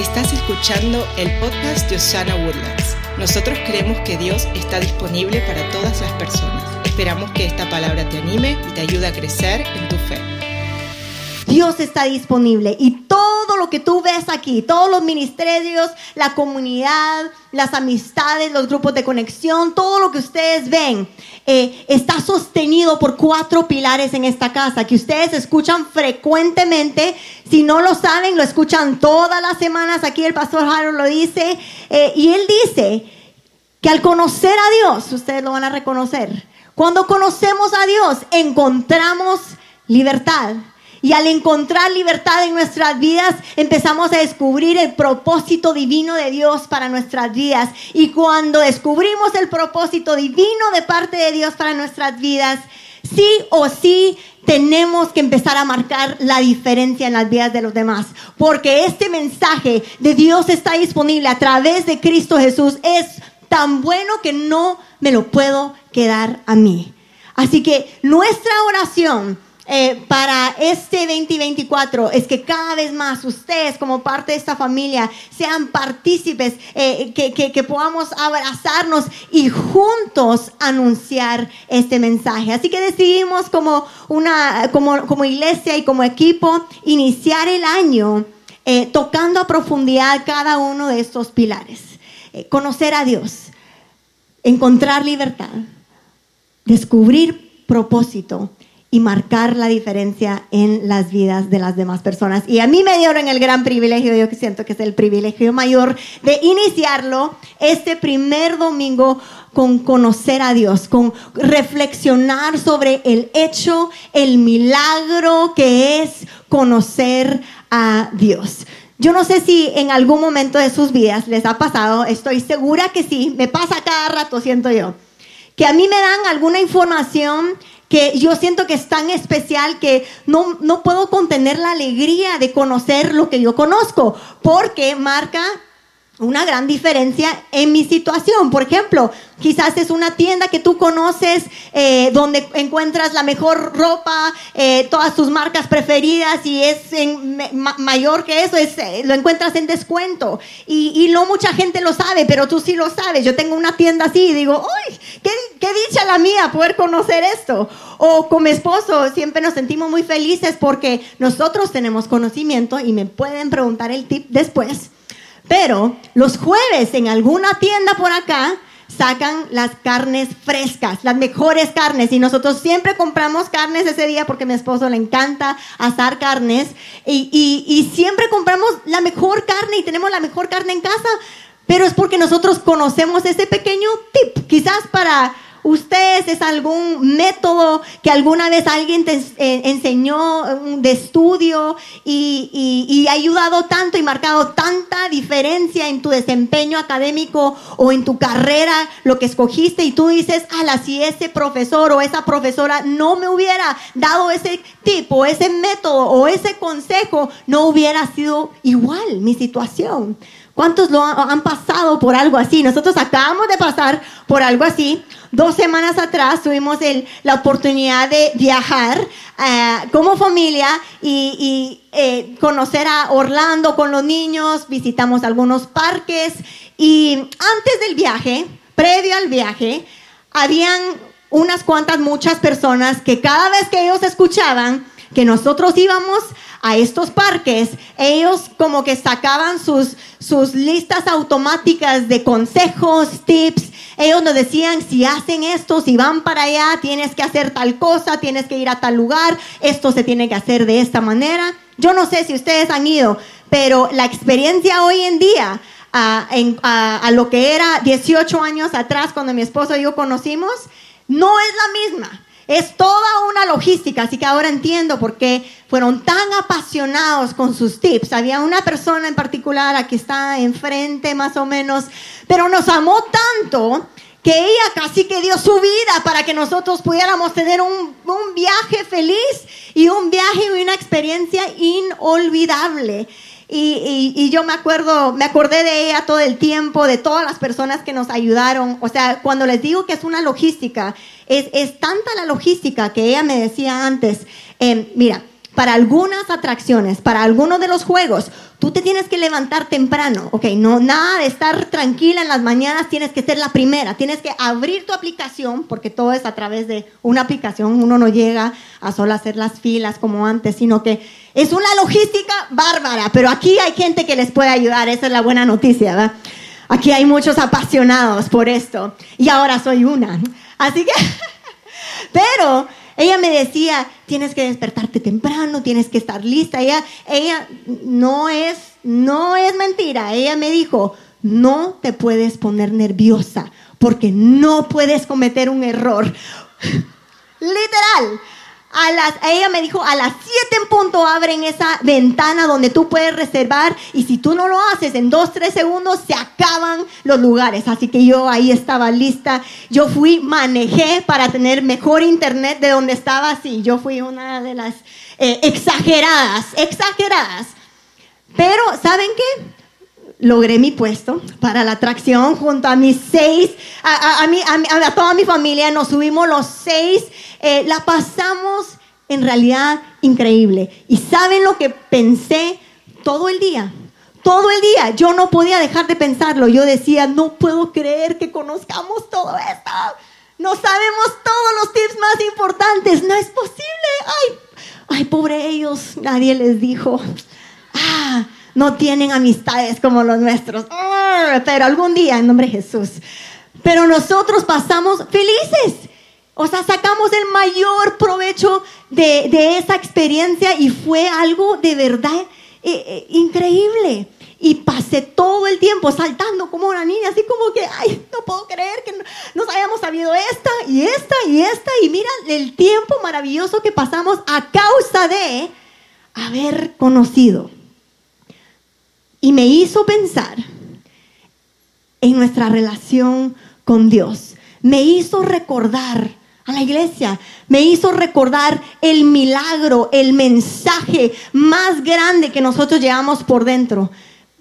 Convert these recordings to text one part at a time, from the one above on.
Estás escuchando el podcast de Osana Woodlands. Nosotros creemos que Dios está disponible para todas las personas. Esperamos que esta palabra te anime y te ayude a crecer en tu fe. Dios está disponible y lo que tú ves aquí, todos los ministerios, la comunidad, las amistades, los grupos de conexión, todo lo que ustedes ven eh, está sostenido por cuatro pilares en esta casa que ustedes escuchan frecuentemente. Si no lo saben, lo escuchan todas las semanas. Aquí el pastor Harold lo dice eh, y él dice que al conocer a Dios, ustedes lo van a reconocer. Cuando conocemos a Dios, encontramos libertad. Y al encontrar libertad en nuestras vidas, empezamos a descubrir el propósito divino de Dios para nuestras vidas. Y cuando descubrimos el propósito divino de parte de Dios para nuestras vidas, sí o sí tenemos que empezar a marcar la diferencia en las vidas de los demás. Porque este mensaje de Dios está disponible a través de Cristo Jesús. Es tan bueno que no me lo puedo quedar a mí. Así que nuestra oración eh, para este 2024 es que cada vez más ustedes como parte de esta familia sean partícipes, eh, que, que, podamos abrazarnos y juntos anunciar este mensaje. Así que decidimos como, una, como, como iglesia y como equipo iniciar el año eh, tocando a profundidad cada uno de estos pilares. conocer a Dios, encontrar libertad, descubrir propósito y marcar la diferencia en las vidas de las demás personas. Y a mí me dieron el gran privilegio, yo que siento que es el privilegio mayor, de iniciarlo este primer domingo con conocer a Dios, con reflexionar sobre el hecho, el milagro que es conocer a Dios. Yo no sé si en algún momento de sus vidas les ha pasado, estoy segura que sí, me pasa cada rato, siento yo, que a mí me dan alguna información que yo siento que es tan especial que no, no puedo contener la alegría de conocer lo que yo conozco, porque marca una gran diferencia en mi situación. Por ejemplo, quizás es una tienda que tú conoces eh, donde encuentras la mejor ropa, eh, todas tus marcas preferidas y es en, mayor que eso, es, eh, lo encuentras en descuento. Y, y, no mucha gente lo sabe, pero tú sí lo sabes. Yo tengo una tienda así y digo, ¡ay! Qué, ¡Qué dicha la mía poder conocer esto! O con mi esposo siempre nos sentimos muy felices porque nosotros tenemos conocimiento y me pueden preguntar el tip después pero los jueves en alguna tienda por acá sacan las carnes frescas, las mejores carnes. Y nosotros siempre compramos carnes ese día porque mi esposo le encanta asar carnes. Y, y, siempre compramos la mejor carne y tenemos la mejor carne en casa. Pero es porque nosotros conocemos ese pequeño tip, quizás para ¿Ustedes es algún método que alguna vez alguien te eh, enseñó de estudio y, ha ayudado tanto y marcado tanta diferencia en tu desempeño académico o en tu carrera, lo que escogiste y tú dices, ala, si ese profesor o esa profesora no me hubiera dado ese tipo, ese método o ese consejo, no hubiera sido igual mi situación. ¿Cuántos lo han pasado por algo así? Nosotros acabamos de pasar por algo así. Dos semanas atrás tuvimos la oportunidad de viajar eh, como familia y, eh, conocer a Orlando con los niños. Visitamos algunos parques y antes del viaje, previo al viaje, habían unas cuantas, muchas personas que cada vez que ellos escuchaban que nosotros íbamos a estos parques, ellos como que sacaban sus, sus listas automáticas de consejos, tips. Ellos nos decían, si hacen esto, si van para allá, tienes que hacer tal cosa, tienes que ir a tal lugar, esto se tiene que hacer de esta manera. Yo no sé si ustedes han ido, pero la experiencia hoy en día a, a lo que era 18 años atrás cuando mi esposo y yo conocimos, no es la misma. Es toda una logística, así que ahora entiendo por qué fueron tan apasionados con sus tips. Había una persona en particular aquí está enfrente más o menos, pero nos amó tanto que ella casi que dio su vida para que nosotros pudiéramos tener un, un viaje feliz y un viaje y una experiencia inolvidable. Y, y, yo me acuerdo, me acordé de ella todo el tiempo, de todas las personas que nos ayudaron. O sea, cuando les digo que es una logística, es, es tanta la logística que ella me decía antes. Eh, mira, para algunas atracciones, para algunos de los juegos, tú te tienes que levantar temprano, ¿ok? No, nada de estar tranquila en las mañanas, tienes que ser la primera, tienes que abrir tu aplicación, porque todo es a través de una aplicación, uno no llega a solo hacer las filas como antes, sino que es una logística bárbara, pero aquí hay gente que les puede ayudar, esa es la buena noticia, ¿verdad? Aquí hay muchos apasionados por esto, y ahora soy una. Así que, pero ella me decía, tienes que despertarte temprano, tienes que estar lista. Ella, ella no es, no es mentira. Ella me dijo, no te puedes poner nerviosa porque no puedes cometer un error. Literal. A ella me dijo, a las 7 en punto abren esa ventana donde tú puedes reservar y si tú no lo haces en 2, 3 segundos se acaban los lugares. Así que yo ahí estaba lista. Yo fui, manejé para tener mejor internet de donde estaba. Sí, yo fui una de las eh, exageradas, exageradas. Pero, ¿saben qué? logré mi puesto para la atracción junto a mis seis, a, a, a, toda mi familia, nos subimos los seis, eh, la pasamos en realidad increíble. ¿Y saben lo que pensé todo el día? Todo el día, yo no podía dejar de pensarlo. Yo decía, no puedo creer que conozcamos todo esto. No sabemos todos los tips más importantes. No es posible. Ay, ay, pobre ellos. Nadie les dijo. Ah, no tienen amistades como los nuestros. Ah, pero algún día, en nombre de Jesús. Pero nosotros pasamos felices. O sea, sacamos el mayor provecho de, esa experiencia y fue algo de verdad eh, eh, increíble. Y pasé todo el tiempo saltando como una niña, así como que, ay, no puedo creer que nos hayamos sabido esta y esta y esta. Y mira el tiempo maravilloso que pasamos a causa de haber conocido y me hizo pensar en nuestra relación con Dios. Me hizo recordar a la iglesia, me hizo recordar el milagro, el mensaje más grande que nosotros llevamos por dentro.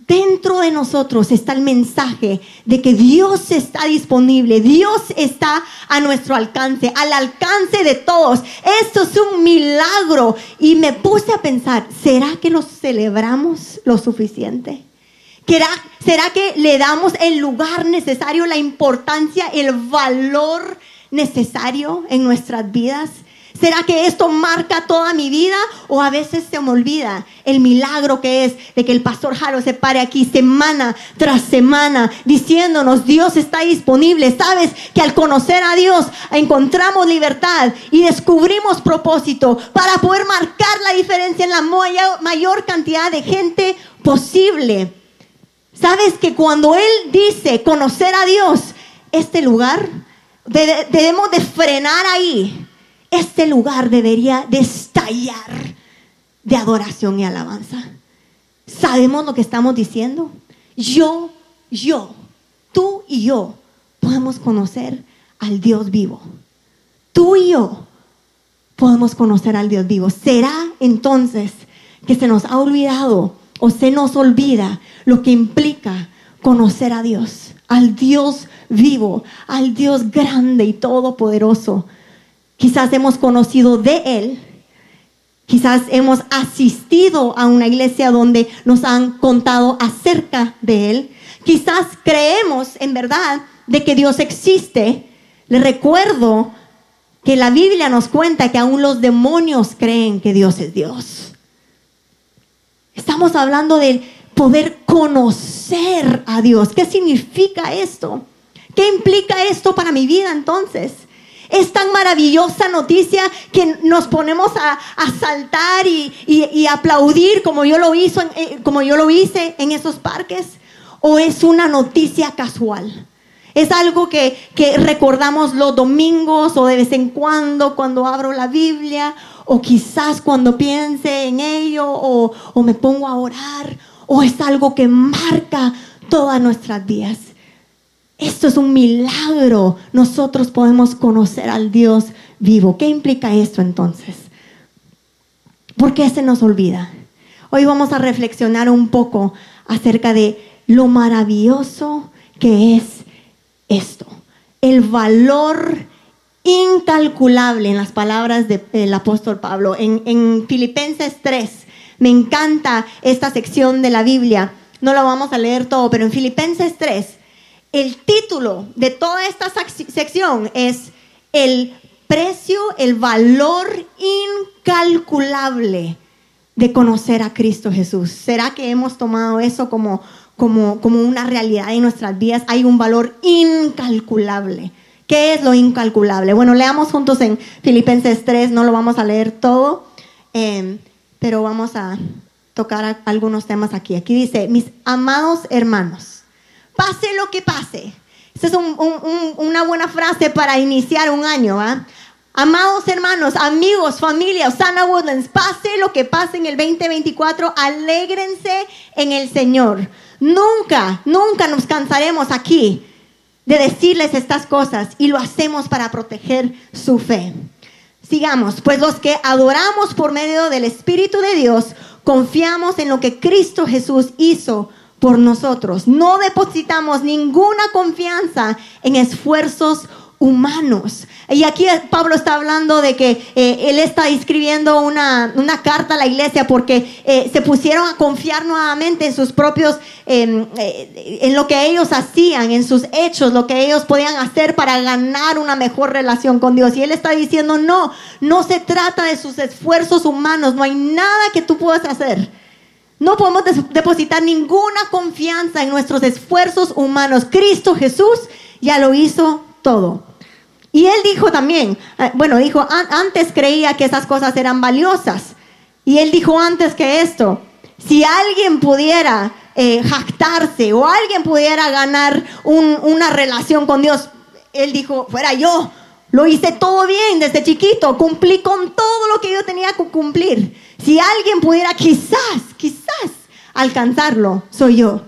Dentro de nosotros está el mensaje de que Dios está disponible, Dios está a nuestro alcance, al alcance de todos. Esto es un milagro. Y me puse a pensar, ¿será que lo celebramos lo suficiente? ¿Será, ¿Será que le damos el lugar necesario, la importancia, el valor necesario en nuestras vidas? ¿Será que esto marca toda mi vida o a veces se me olvida el milagro que es de que el pastor Jaro se pare aquí semana tras semana diciéndonos Dios está disponible? ¿Sabes que al conocer a Dios encontramos libertad y descubrimos propósito para poder marcar la diferencia en la mayor cantidad de gente posible? ¿Sabes que cuando Él dice conocer a Dios, este lugar, debemos de frenar ahí? este lugar debería de estallar de adoración y alabanza. ¿Sabemos lo que estamos diciendo? Yo, yo, tú y yo podemos conocer al Dios vivo. Tú y yo podemos conocer al Dios vivo. ¿Será entonces que se nos ha olvidado o se nos olvida lo que implica conocer a Dios, al Dios vivo, al Dios grande y todopoderoso? Quizás hemos conocido de Él. Quizás hemos asistido a una iglesia donde nos han contado acerca de Él. Quizás creemos en verdad de que Dios existe. Le recuerdo que la Biblia nos cuenta que aún los demonios creen que Dios es Dios. Estamos hablando de poder conocer a Dios. ¿Qué significa esto? ¿Qué implica esto para mi vida entonces? Es tan maravillosa noticia que nos ponemos a, saltar y, aplaudir como yo, lo hizo eh, como yo lo hice en esos parques. ¿O es una noticia casual? Es algo que, recordamos los domingos o de vez en cuando cuando abro la Biblia o quizás cuando piense en ello o, o me pongo a orar o es algo que marca todas nuestras vidas. Esto es un milagro. Nosotros podemos conocer al Dios vivo. ¿Qué implica esto entonces? ¿Por qué se nos olvida? Hoy vamos a reflexionar un poco acerca de lo maravilloso que es esto. El valor incalculable en las palabras del apóstol Pablo. En, en Filipenses 3, me encanta esta sección de la Biblia. No lo vamos a leer todo, pero en Filipenses 3, el título de toda esta sección es el precio, el valor incalculable de conocer a Cristo Jesús. ¿Será que hemos tomado eso como, como, como una realidad en nuestras vidas? Hay un valor incalculable. ¿Qué es lo incalculable? Bueno, leamos juntos en Filipenses 3, no lo vamos a leer todo, eh, pero vamos a tocar algunos temas aquí. Aquí dice, mis amados hermanos, pase lo que pase. Esta es una buena frase para iniciar un año. ¿ah? Amados hermanos, amigos, familia, Osana Woodlands, pase lo que pase en el 2024, alégrense en el Señor. Nunca, nunca nos cansaremos aquí de decirles estas cosas y lo hacemos para proteger su fe. Sigamos, pues los que adoramos por medio del Espíritu de Dios, confiamos en lo que Cristo Jesús hizo por nosotros. No depositamos ninguna confianza en esfuerzos humanos. Y aquí Pablo está hablando de que eh, él está escribiendo una, carta a la iglesia porque eh, se pusieron a confiar nuevamente en sus propios, em, eh, en lo que ellos hacían, en sus hechos, lo que ellos podían hacer para ganar una mejor relación con Dios. Y él está diciendo, no, no se trata de sus esfuerzos humanos, no hay nada que tú puedas hacer. No podemos depositar ninguna confianza en nuestros esfuerzos humanos. Cristo Jesús ya lo hizo todo. Y él dijo también, eh, bueno, dijo, antes creía que esas cosas eran valiosas. Y él dijo antes que esto, si alguien pudiera eh, jactarse o alguien pudiera ganar una relación con Dios, él dijo, fuera yo, lo hice todo bien desde chiquito, cumplí con todo lo que yo tenía que cumplir. Si alguien pudiera quizás, quizás alcanzarlo, soy yo.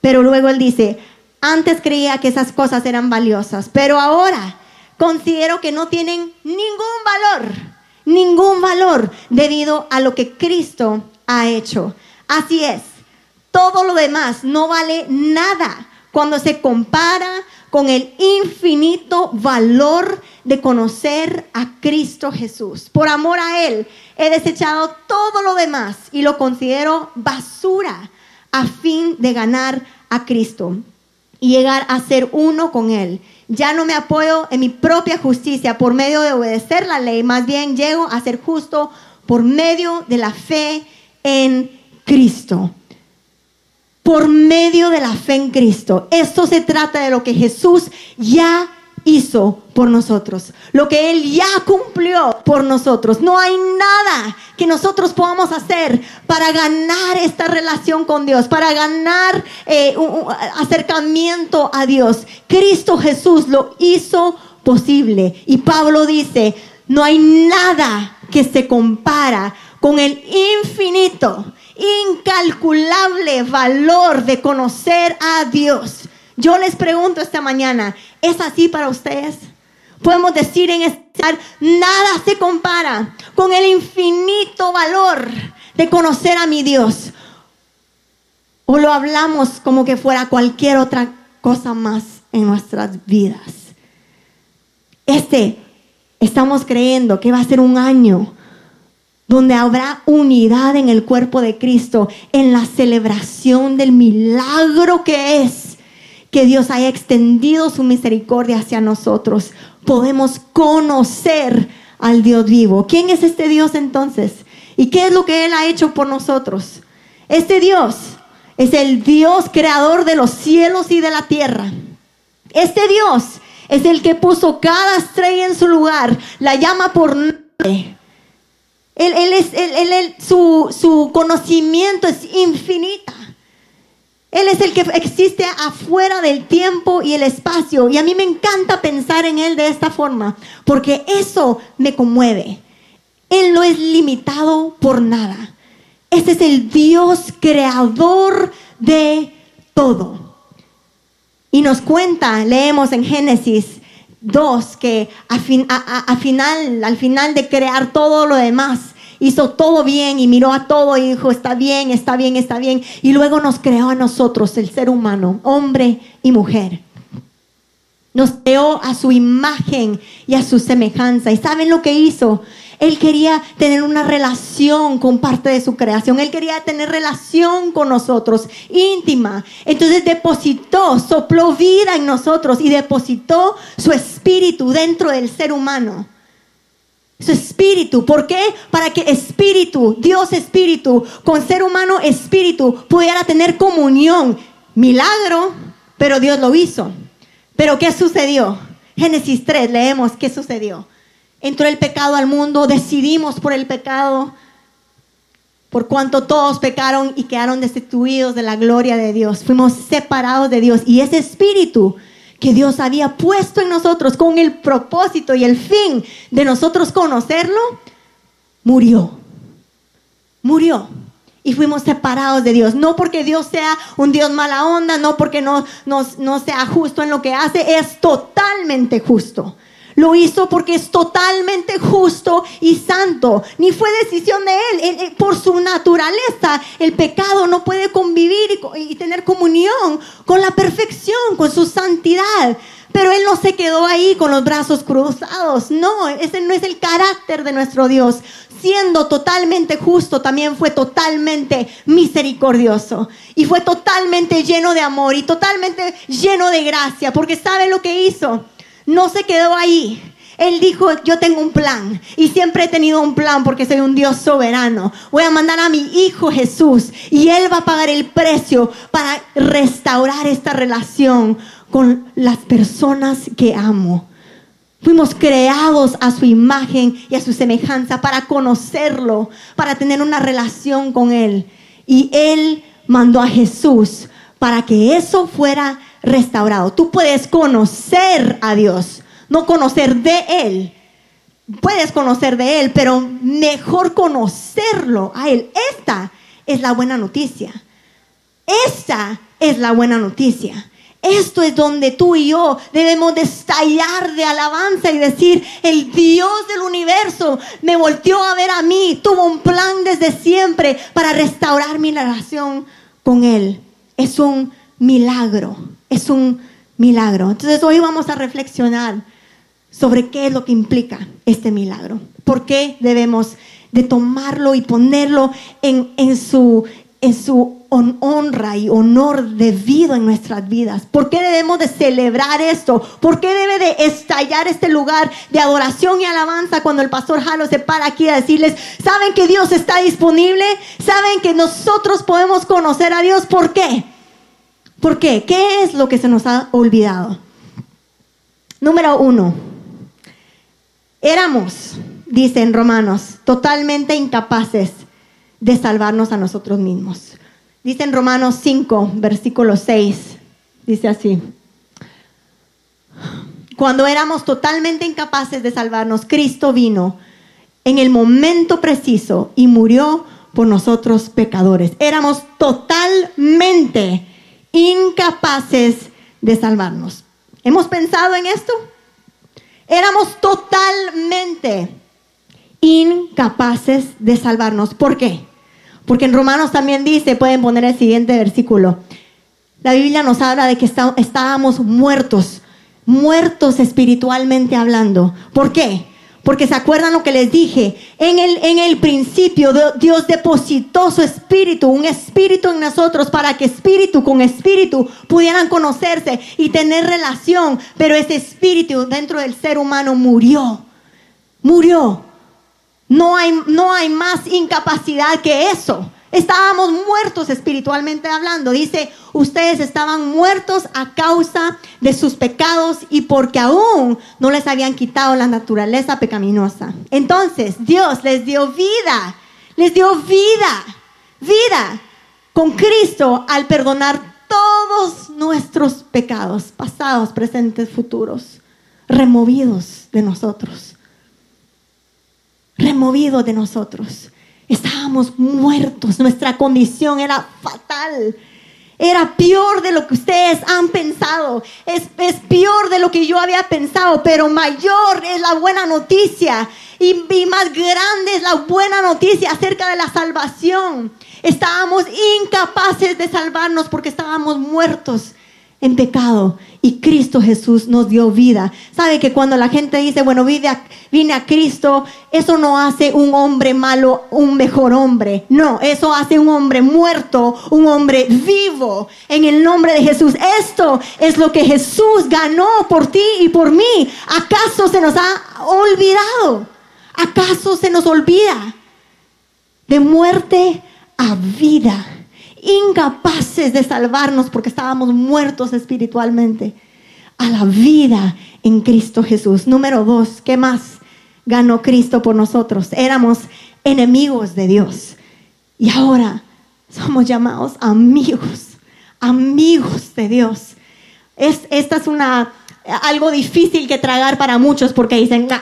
Pero luego él dice, antes creía que esas cosas eran valiosas, pero ahora considero que no tienen ningún valor, ningún valor debido a lo que Cristo ha hecho. Así es, todo lo demás no vale nada cuando se compara con el infinito valor de conocer a Cristo Jesús. Por amor a Él, he desechado todo lo demás y lo considero basura a fin de ganar a Cristo y llegar a ser uno con Él. Ya no me apoyo en mi propia justicia por medio de obedecer la ley, más bien llego a ser justo por medio de la fe en Cristo. Por medio de la fe en Cristo. Esto se trata de lo que Jesús ya hizo por nosotros, lo que Él ya cumplió por nosotros. No hay nada que nosotros podamos hacer para ganar esta relación con Dios, para ganar eh, un acercamiento a Dios. Cristo Jesús lo hizo posible. Y Pablo dice, no hay nada que se compara con el infinito, incalculable valor de conocer a Dios. Yo les pregunto esta mañana, ¿es así para ustedes? Podemos decir en estar, nada se compara con el infinito valor de conocer a mi Dios. O lo hablamos como que fuera cualquier otra cosa más en nuestras vidas. Este, estamos creyendo que va a ser un año donde habrá unidad en el cuerpo de Cristo, en la celebración del milagro que es que Dios haya extendido su misericordia hacia nosotros. Podemos conocer al Dios vivo. ¿Quién es este Dios entonces? ¿Y qué es lo que Él ha hecho por nosotros? Este Dios es el Dios creador de los cielos y de la tierra. Este Dios es el que puso cada estrella en su lugar, la llama por nombre. Él, es, su, su conocimiento es infinita. Él es el que existe afuera del tiempo y el espacio. Y a mí me encanta pensar en Él de esta forma, porque eso me conmueve. Él no es limitado por nada. Ese es el Dios creador de todo. Y nos cuenta, leemos en Génesis 2, que final, al final de crear todo lo demás, hizo todo bien y miró a todo y dijo, está bien, está bien, está bien. Y luego nos creó a nosotros, el ser humano, hombre y mujer. Nos creó a su imagen y a su semejanza. ¿Y saben lo que hizo? Él quería tener una relación con parte de su creación. Él quería tener relación con nosotros, íntima. Entonces depositó, sopló vida en nosotros y depositó su espíritu dentro del ser humano. Su espíritu. ¿Por qué? Para que espíritu, Dios espíritu, con ser humano espíritu, pudiera tener comunión. Milagro, pero Dios lo hizo. Pero ¿qué sucedió? Génesis 3, leemos qué sucedió. Entró el pecado al mundo, decidimos por el pecado, por cuanto todos pecaron y quedaron destituidos de la gloria de Dios. Fuimos separados de Dios y ese espíritu que Dios había puesto en nosotros con el propósito y el fin de nosotros conocerlo, murió. Murió. Y fuimos separados de Dios. No porque Dios sea un Dios mala onda, no porque no, no sea justo en lo que hace, es totalmente justo. Lo hizo porque es totalmente justo y santo. Ni fue decisión de él. Por su naturaleza, el pecado no puede convivir y tener comunión con la perfección, con su santidad. Pero Él no se quedó ahí con los brazos cruzados. No, ese no es el carácter de nuestro Dios. Siendo totalmente justo, también fue totalmente misericordioso. Y fue totalmente lleno de amor y totalmente lleno de gracia. Porque ¿sabe lo que hizo? No se quedó ahí. Él dijo, yo tengo un plan y siempre he tenido un plan porque soy un Dios soberano. Voy a mandar a mi Hijo Jesús y Él va a pagar el precio para restaurar esta relación con las personas que amo. Fuimos creados a su imagen y a su semejanza para conocerlo, para tener una relación con Él. Y Él mandó a Jesús para que eso fuera restaurado. Tú puedes conocer a Dios, no conocer de Él. Puedes conocer de Él, pero mejor conocerlo a Él. Esta es la buena noticia. Esta es la buena noticia. Esto es donde tú y yo debemos de estallar de alabanza y decir, el Dios del universo me volteó a ver a mí, tuvo un plan desde siempre para restaurar mi relación con Él. Es un milagro es un milagro. Entonces hoy vamos a reflexionar sobre qué es lo que implica este milagro. ¿Por qué debemos de tomarlo y ponerlo en, en su, en su honra y honor debido en nuestras vidas? ¿Por qué debemos de celebrar esto? ¿Por qué debe de estallar este lugar de adoración y alabanza cuando el pastor Jalo se para aquí a decirles, ¿saben que Dios está disponible? ¿Saben que nosotros podemos conocer a Dios? ¿Por qué? ¿Por qué? ¿Qué es lo que se nos ha olvidado? Número uno, éramos, dicen Romanos, totalmente incapaces de salvarnos a nosotros mismos. Dice en Romanos 5, versículo 6, dice así. Cuando éramos totalmente incapaces de salvarnos, Cristo vino en el momento preciso y murió por nosotros pecadores. Éramos totalmente incapaces de salvarnos. ¿Hemos pensado en esto? Éramos totalmente incapaces de salvarnos. ¿Por qué? Porque en Romanos también dice, pueden poner el siguiente versículo, la Biblia nos habla de que estábamos muertos, muertos espiritualmente hablando. ¿Por qué? Porque se acuerdan lo que les dije. En el, en el principio Dios depositó su espíritu, un espíritu en nosotros para que espíritu con espíritu pudieran conocerse y tener relación. Pero ese espíritu dentro del ser humano murió. Murió. No hay, no hay más incapacidad que eso. Estábamos muertos espiritualmente hablando. Dice, ustedes estaban muertos a causa de sus pecados y porque aún no les habían quitado la naturaleza pecaminosa. Entonces Dios les dio vida, les dio vida, vida con Cristo al perdonar todos nuestros pecados, pasados, presentes, futuros, removidos de nosotros. Removidos de nosotros. Estábamos muertos, nuestra condición era fatal. Era peor de lo que ustedes han pensado. Es, es, peor de lo que yo había pensado, pero mayor es la buena noticia. Y, y más grande es la buena noticia acerca de la salvación. Estábamos incapaces de salvarnos porque estábamos muertos en pecado y Cristo Jesús nos dio vida. ¿Sabe que cuando la gente dice, bueno, vine a, vine a Cristo, eso no hace un hombre malo un mejor hombre. No, eso hace un hombre muerto, un hombre vivo en el nombre de Jesús. Esto es lo que Jesús ganó por ti y por mí. ¿Acaso se nos ha olvidado? ¿Acaso se nos olvida? De muerte a vida incapaces de salvarnos porque estábamos muertos espiritualmente, a la vida en Cristo Jesús. Número dos, ¿qué más ganó Cristo por nosotros? Éramos enemigos de Dios y ahora somos llamados amigos, amigos de Dios. Es, esta es una, algo difícil que tragar para muchos porque dicen, ah,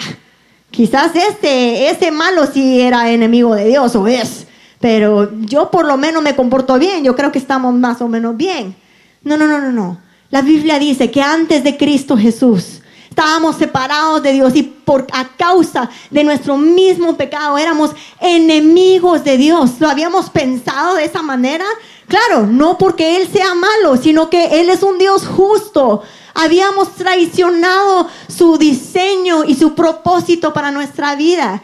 quizás este, ese malo sí era enemigo de Dios o es pero yo por lo menos me comporto bien, yo creo que estamos más o menos bien. No, no, no, no, no. La Biblia dice que antes de Cristo Jesús estábamos separados de Dios y por a causa de nuestro mismo pecado éramos enemigos de Dios. ¿Lo habíamos pensado de esa manera? Claro, no porque Él sea malo, sino que Él es un Dios justo. Habíamos traicionado su diseño y su propósito para nuestra vida.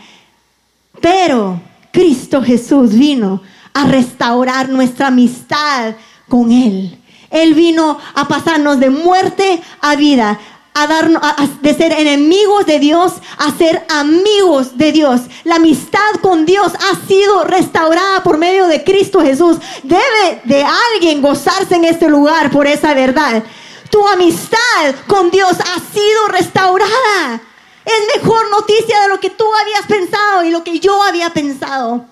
Pero Cristo Jesús vino a restaurar nuestra amistad con Él. Él vino a pasarnos de muerte a vida, a darnos de ser enemigos de Dios a ser amigos de Dios. La amistad con Dios ha sido restaurada por medio de Cristo Jesús. Debe de alguien gozarse en este lugar por esa verdad. Tu amistad con Dios ha sido restaurada. Es mejor noticia de lo que tú habías pensado y lo que yo había pensado.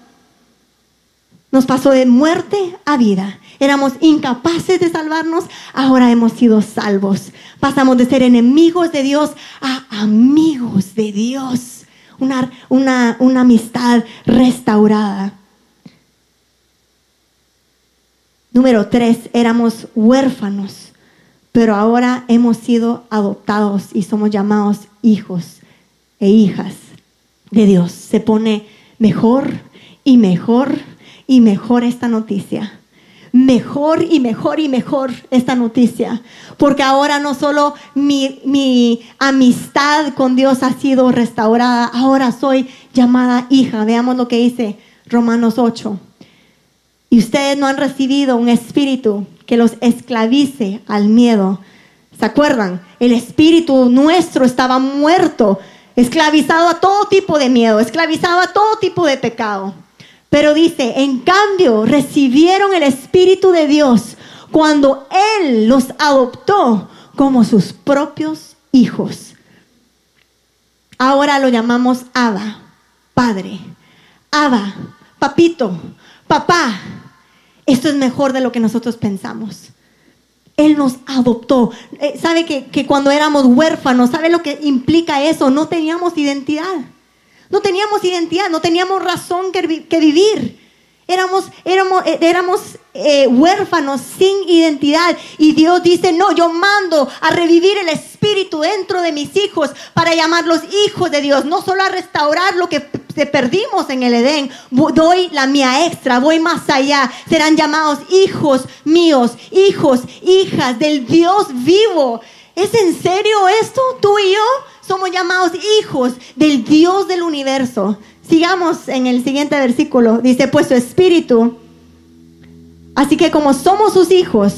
Nos pasó de muerte a vida. Éramos incapaces de salvarnos, ahora hemos sido salvos. Pasamos de ser enemigos de Dios a amigos de Dios. Una, una, una amistad restaurada. Número tres, éramos huérfanos, pero ahora hemos sido adoptados y somos llamados hijos e hijas de Dios. Se pone mejor y mejor y mejor esta noticia. Mejor y mejor y mejor esta noticia. Porque ahora no solo mi, mi amistad con Dios ha sido restaurada, ahora soy llamada hija. Veamos lo que dice Romanos 8. Y ustedes no han recibido un espíritu que los esclavice al miedo. ¿Se acuerdan? El espíritu nuestro estaba muerto esclavizado a todo tipo de miedo, esclavizado a todo tipo de pecado. Pero dice, en cambio, recibieron el Espíritu de Dios cuando Él los adoptó como sus propios hijos. Ahora lo llamamos Abba, Padre. Abba, Papito, Papá. Esto es mejor de lo que nosotros pensamos. Él nos adoptó. Eh, ¿Sabe que, cuando éramos huérfanos, ¿sabe lo que implica eso? No teníamos identidad. No teníamos identidad, no teníamos razón que, que vivir. Éramos, éramos, eh, éramos eh, huérfanos sin identidad. Y Dios dice, no, yo mando a revivir el espíritu dentro de mis hijos para llamarlos hijos de Dios. No solo a restaurar lo que perdimos en el Edén, doy la mía extra, voy más allá. Serán llamados hijos míos, hijos, hijas del Dios vivo. ¿Es en serio esto? Tú y yo somos llamados hijos del Dios del universo. Sigamos en el siguiente versículo. Dice, pues su espíritu. Así que como somos sus hijos,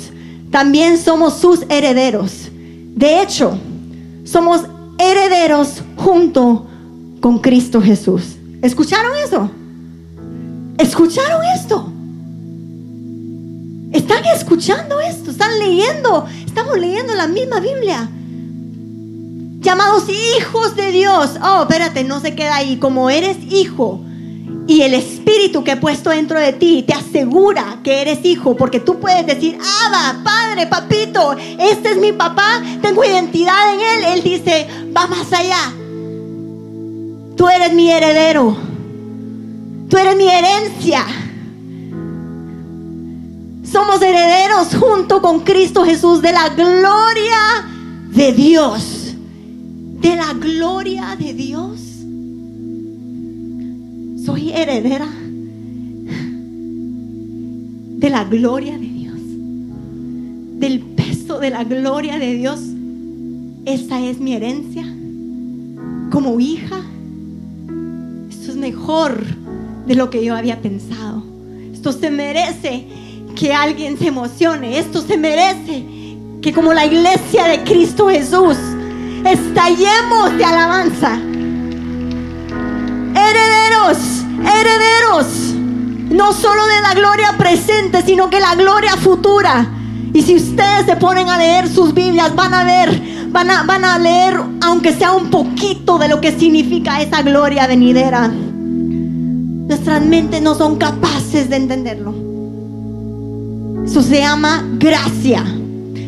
también somos sus herederos. De hecho, somos herederos junto con Cristo Jesús. ¿Escucharon eso? ¿Escucharon esto? ¿Están escuchando esto? ¿Están leyendo? Estamos leyendo la misma Biblia llamados hijos de Dios. Oh, espérate, no se queda ahí. Como eres hijo y el espíritu que he puesto dentro de ti te asegura que eres hijo, porque tú puedes decir, Abba, padre, papito, este es mi papá, tengo identidad en él. Él dice, va más allá. Tú eres mi heredero. Tú eres mi herencia. Somos herederos junto con Cristo Jesús de la gloria de Dios de la gloria de Dios. Soy heredera de la gloria de Dios, del peso de la gloria de Dios, esta es mi herencia como hija. Mejor de lo que yo había pensado. Esto se merece que alguien se emocione. Esto se merece que como la iglesia de Cristo Jesús estallemos de alabanza. Herederos, herederos, no solo de la gloria presente, sino que la gloria futura. Y si ustedes se ponen a leer sus Biblias, van a ver, van a, van a leer, aunque sea un poquito de lo que significa esa gloria venidera. Nuestras mentes no son capaces de entenderlo. Eso se llama gracia.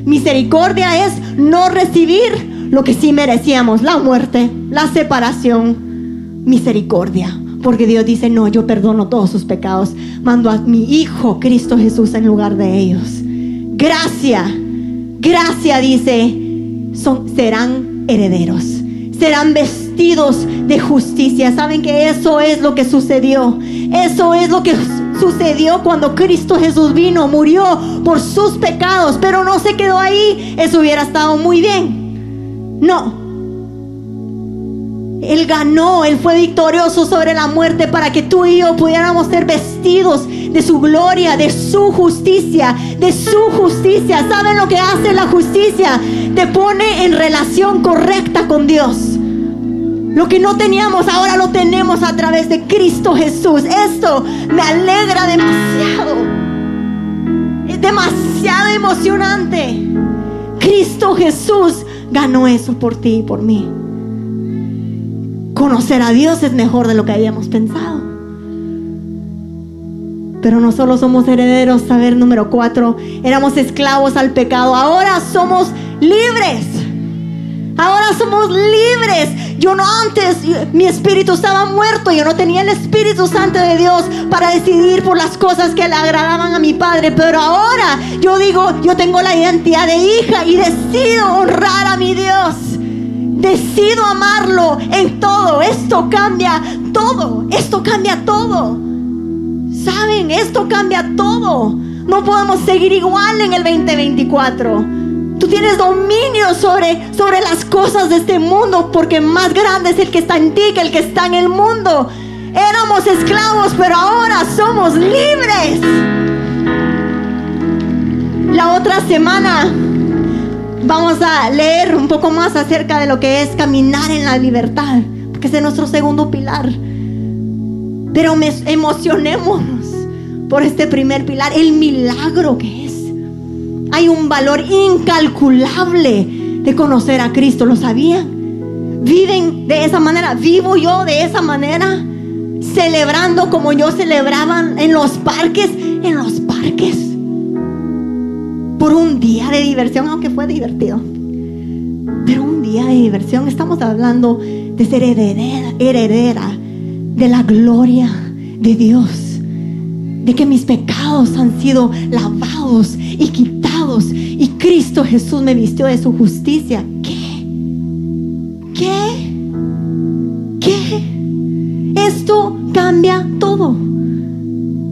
Misericordia es no recibir lo que sí merecíamos, la muerte, la separación. Misericordia. Porque Dios dice, no, yo perdono todos sus pecados. Mando a mi Hijo Cristo Jesús en lugar de ellos. Gracia. Gracia dice, son, serán herederos. Serán vestidos de justicia. ¿Saben que eso es lo que sucedió? Eso es lo que sucedió cuando Cristo Jesús vino, murió por sus pecados, pero no se quedó ahí. Eso hubiera estado muy bien. No, él ganó, Él fue victorioso sobre la muerte para que tú y yo pudiéramos ser vestidos de su gloria, de su justicia, de su justicia. ¿Saben lo que hace la justicia? Te pone en relación correcta con Dios. Lo que no teníamos ahora lo tenemos a través de Cristo Jesús. Esto me alegra demasiado. Es demasiado emocionante. Cristo Jesús ganó eso por ti y por mí. Conocer a Dios es mejor de lo que habíamos pensado. Pero no solo somos herederos, saber número cuatro, éramos esclavos al pecado, ahora somos libres. Ahora somos libres. Yo no antes, mi espíritu estaba muerto, yo no tenía el Espíritu Santo de Dios para decidir por las cosas que le agradaban a mi Padre. Pero ahora yo digo, yo tengo la identidad de hija y decido honrar a mi Dios. Decido amarlo en todo. Esto cambia todo. Esto cambia todo. ¿Saben? Esto cambia todo. No podemos seguir igual en el 2024. Tú tienes dominio sobre, sobre las cosas de este mundo porque más grande es el que está en ti que el que está en el mundo. Éramos esclavos, pero ahora somos libres. La otra semana vamos a leer un poco más acerca de lo que es caminar en la libertad, ese es nuestro segundo pilar. Pero emocionémonos por este primer pilar, el milagro que es. Hay un valor incalculable de conocer a Cristo, ¿lo sabían? Viven de esa manera, vivo yo de esa manera, celebrando como yo celebraban en los parques, en los parques por un día de diversión, aunque fue divertido. Pero un día de diversión, estamos hablando de ser heredera, heredera de la gloria de Dios. De que mis pecados han sido lavados y quitados. Y Cristo Jesús me vistió de su justicia. ¿Qué? ¿Qué? ¿Qué? Esto cambia todo.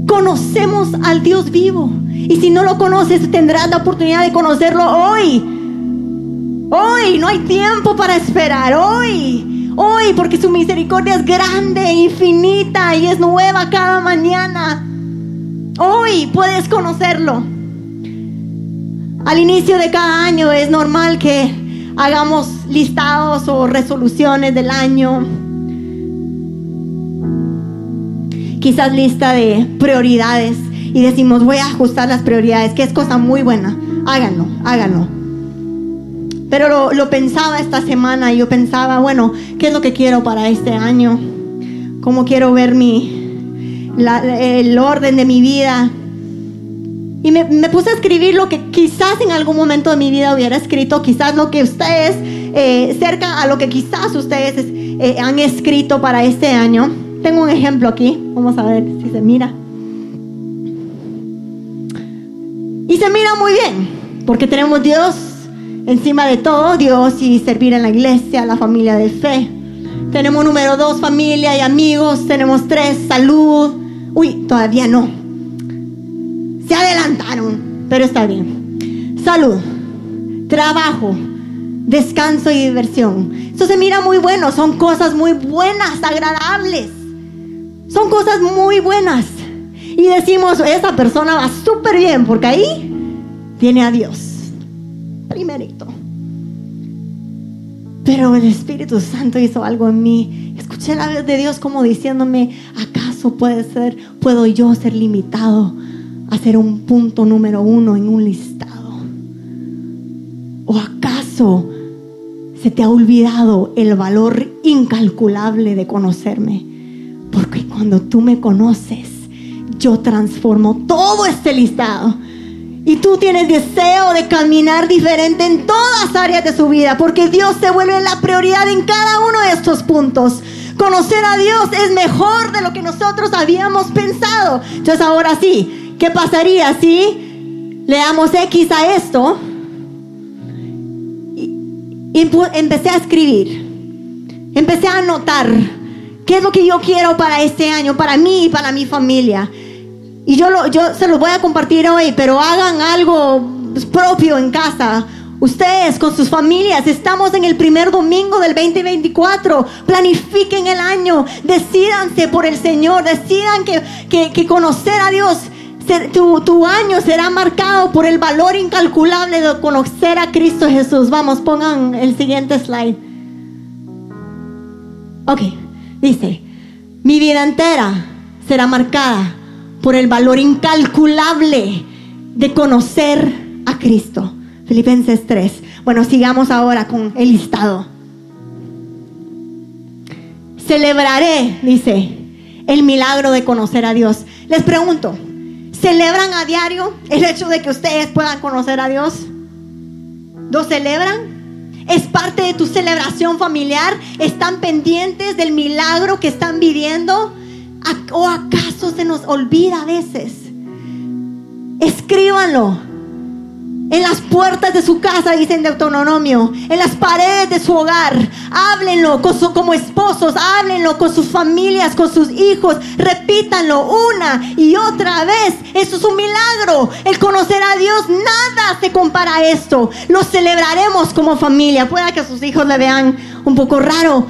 Conocemos al Dios vivo y si no lo conoces, tendrás la oportunidad de conocerlo hoy. Hoy, no hay tiempo para esperar. Hoy, hoy, porque su misericordia es grande, infinita y es nueva cada mañana. Hoy puedes conocerlo. Al inicio de cada año es normal que hagamos listados o resoluciones del año. Quizás lista de prioridades y decimos, voy a ajustar las prioridades, que es cosa muy buena. Háganlo, háganlo. Pero lo, pensaba esta semana y yo pensaba, bueno, ¿qué es lo que quiero para este año? ¿Cómo quiero ver mi, el orden de mi vida? Y me, puse a escribir lo que quizás en algún momento de mi vida hubiera escrito, quizás lo que ustedes, eh, cerca a lo que quizás ustedes eh, han escrito para este año. Tengo un ejemplo aquí, vamos a ver si se mira. Y se mira muy bien, porque tenemos Dios encima de todo, Dios y servir en la iglesia, la familia de fe. Tenemos número dos, familia y amigos. Tenemos tres, salud. Uy, todavía no. Se adelantaron, pero está bien. Salud. trabajo, descanso y diversión. Eso se mira muy bueno, son cosas muy buenas, agradables. Son cosas muy buenas. Y decimos, esa persona va súper bien, porque ahí tiene a Dios. Primerito. Pero el Espíritu Santo hizo algo en mí. Escuché la voz de Dios como diciéndome, ¿acaso puede ser, puedo yo ser limitado a ser un punto número uno en un listado? ¿O acaso se te ha olvidado el valor incalculable de conocerme? Porque cuando tú me conoces, yo transformo todo este listado. Y tú tienes deseo de caminar diferente en todas áreas de su vida, porque Dios se vuelve la prioridad en cada uno de estos puntos. Conocer a Dios es mejor de lo que nosotros habíamos pensado. Entonces ahora sí, ¿qué pasaría si le damos X a esto? Y empecé a escribir, empecé a anotar qué es lo que yo quiero para este año, para mí y para mi familia. Y yo, lo, yo se los voy a compartir hoy, pero hagan algo propio en casa. Ustedes con sus familias, estamos en el primer domingo del 2024. Planifiquen el año, decidanse por el Señor, decidan que, que, conocer a Dios, tu, tu, año será marcado por el valor incalculable de conocer a Cristo Jesús. Vamos, pongan el siguiente slide. Ok, dice, mi vida entera será marcada por el valor incalculable de conocer a Cristo. Filipenses 3. Bueno, sigamos ahora con el listado. Celebraré, dice, el milagro de conocer a Dios. Les pregunto, ¿celebran a diario el hecho de que ustedes puedan conocer a Dios? ¿Lo celebran? ¿Es parte de tu celebración familiar? ¿Están pendientes del milagro que están viviendo? ¿O acaso se nos olvida a veces? Escríbanlo. En las puertas de su casa, dicen Deuteronomio. En las paredes de su hogar. Háblenlo como esposos. Háblenlo con sus familias, con sus hijos. Repítanlo una y otra vez. Eso es un milagro. El conocer a Dios, nada se compara a esto. Lo celebraremos como familia. Pueda que sus hijos le vean un poco raro.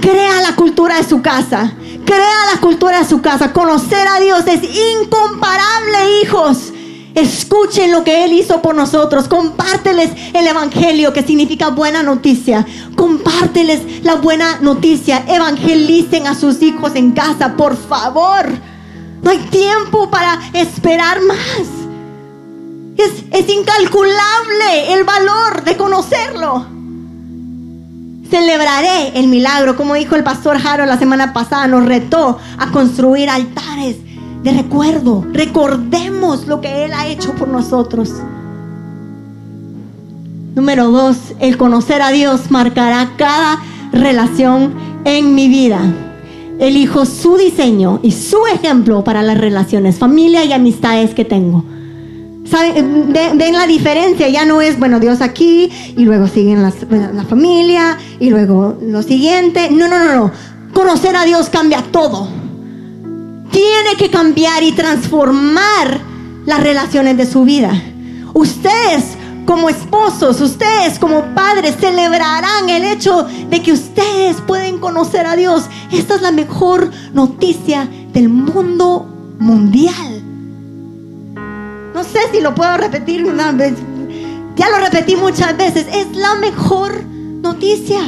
Crea la cultura de su casa. Crea la cultura de su casa. Conocer a Dios es incomparable, hijos. Escuchen lo que Él hizo por nosotros. Compárteles el Evangelio, que significa buena noticia. Compárteles la buena noticia. Evangelicen a sus hijos en casa, por favor. No hay tiempo para esperar más. Es, es incalculable el valor de conocerlo. Celebraré el milagro, como dijo el pastor Jaro la semana pasada, nos retó a construir altares de recuerdo. Recordemos lo que Él ha hecho por nosotros. Número dos, el conocer a Dios marcará cada relación en mi vida. Elijo su diseño y su ejemplo para las relaciones, familia y amistades que tengo. ¿Saben? Ven la diferencia, ya no es, bueno, Dios aquí y luego siguen las, la familia y luego lo siguiente. No, no, no, no. Conocer a Dios cambia todo. Tiene que cambiar y transformar las relaciones de su vida. Ustedes como esposos, ustedes como padres celebrarán el hecho de que ustedes pueden conocer a Dios. Esta es la mejor noticia del mundo mundial. No sé si lo puedo repetir una vez. Ya lo repetí muchas veces. Es la mejor noticia.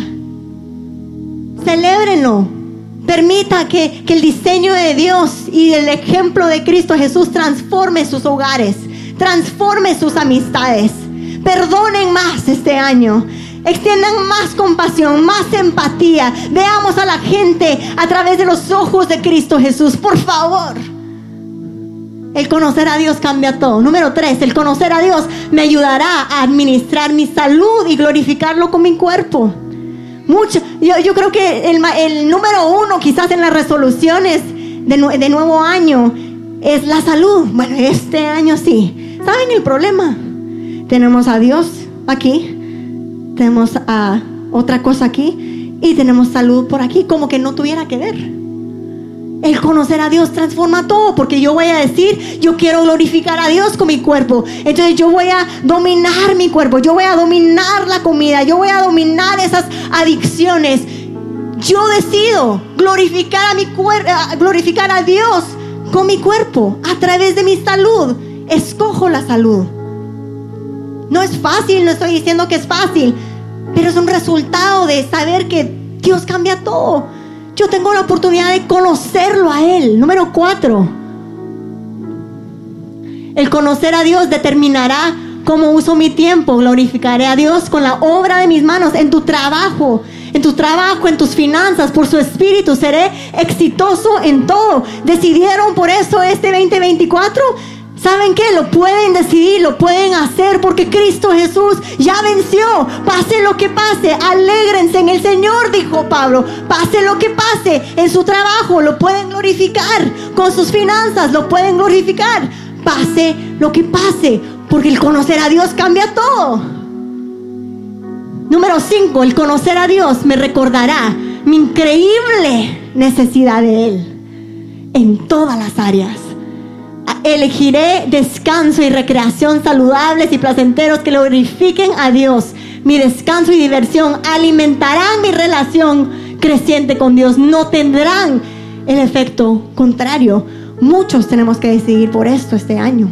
Celébrenlo. Permita que, que el diseño de Dios y el ejemplo de Cristo Jesús transforme sus hogares, transforme sus amistades. Perdonen más este año. Extiendan más compasión, más empatía. Veamos a la gente a través de los ojos de Cristo Jesús. Por favor. El conocer a Dios cambia todo. Número tres, el conocer a Dios me ayudará a administrar mi salud y glorificarlo con mi cuerpo. Mucho. Yo, creo que el, número uno quizás en las resoluciones de, de nuevo año es la salud. Bueno, este año sí. ¿Saben el problema? Tenemos a Dios aquí, tenemos a otra cosa aquí y tenemos salud por aquí, como que no tuviera que ver. El conocer a Dios transforma todo, porque yo voy a decir, yo quiero glorificar a Dios con mi cuerpo. Entonces yo voy a dominar mi cuerpo, yo voy a dominar la comida, yo voy a dominar esas adicciones. Yo decido glorificar a mi cuerpo, glorificar a Dios con mi cuerpo a través de mi salud. Escojo la salud. No es fácil, no estoy diciendo que es fácil, pero es un resultado de saber que Dios cambia todo. Yo tengo la oportunidad de conocerlo a Él. Número cuatro. El conocer a Dios determinará cómo uso mi tiempo. Glorificaré a Dios con la obra de mis manos, en tu trabajo, en tu trabajo, en tus finanzas, por su espíritu. Seré exitoso en todo. ¿Decidieron por eso este 2024? ¿Saben qué? Lo pueden decidir, lo pueden hacer porque Cristo Jesús ya venció. Pase lo que pase, alégrense en el Señor, dijo Pablo. Pase lo que pase en su trabajo, lo pueden glorificar. Con sus finanzas, lo pueden glorificar. Pase lo que pase, porque el conocer a Dios cambia todo. Número 5, el conocer a Dios me recordará mi increíble necesidad de Él en todas las áreas elegiré descanso y recreación saludables y placenteros que glorifiquen a Dios. Mi descanso y diversión alimentarán mi relación creciente con Dios. No tendrán el efecto contrario. Muchos tenemos que decidir por esto este año.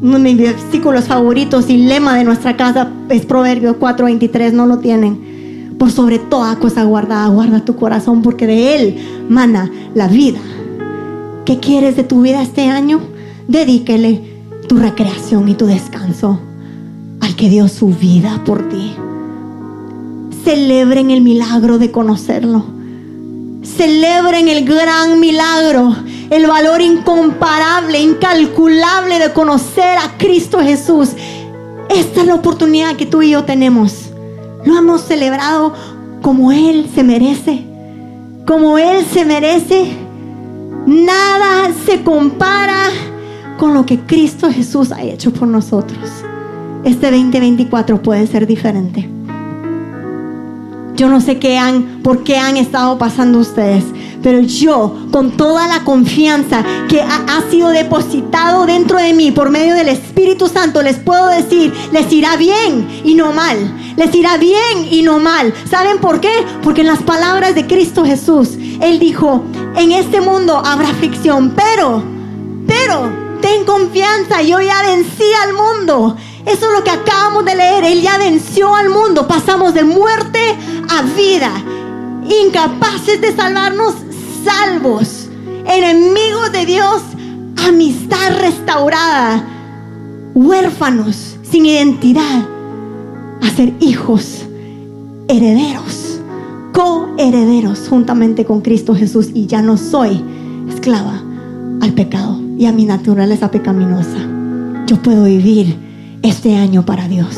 Uno de mis versículos favoritos y lema de nuestra casa es Proverbios 4:23, no lo tienen. Por sobre toda cosa guardada, guarda tu corazón porque de él mana la vida. ¿Qué quieres de tu vida este año? Dedíquele tu recreación y tu descanso al que dio su vida por ti. Celebren el milagro de conocerlo. Celebren el gran milagro, el valor incomparable, incalculable de conocer a Cristo Jesús. Esta es la oportunidad que tú y yo tenemos. Lo hemos celebrado como Él se merece. Como Él se merece Nada se compara con lo que Cristo Jesús ha hecho por nosotros. Este 2024 puede ser diferente. Yo no sé qué han, por qué han estado pasando ustedes, pero yo, con toda la confianza que ha, sido depositado dentro de mí por medio del Espíritu Santo, les puedo decir, les irá bien y no mal. Les irá bien y no mal. ¿Saben por qué? Porque en las palabras de Cristo Jesús, Él dijo, en este mundo habrá aflicción, pero, pero, ten confianza, yo ya vencí al mundo. Eso es lo que acabamos de leer, Él ya venció al mundo. Pasamos de muerte a vida, incapaces de salvarnos, salvos, enemigos de Dios, amistad restaurada, huérfanos, sin identidad, a ser hijos, herederos coherederos juntamente con Cristo Jesús y ya no soy esclava al pecado y a mi naturaleza pecaminosa. Yo puedo vivir este año para Dios,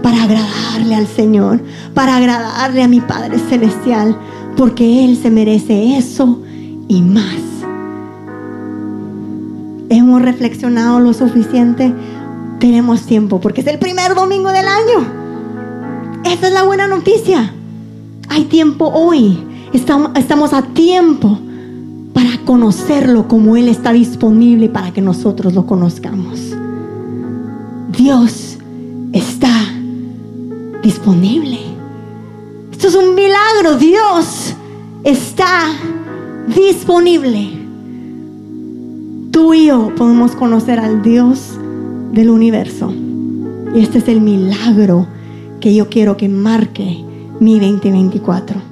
para agradarle al Señor, para agradarle a mi Padre Celestial, porque Él se merece eso y más. Hemos reflexionado lo suficiente, tenemos tiempo, porque es el primer domingo del año. Esa es la buena noticia. Hay tiempo hoy. Estamos, a tiempo para conocerlo como Él está disponible para que nosotros lo conozcamos. Dios está disponible. Esto es un milagro. Dios está disponible. Tú y yo podemos conocer al Dios del universo. Y este es el milagro que yo quiero que marque mi 2024.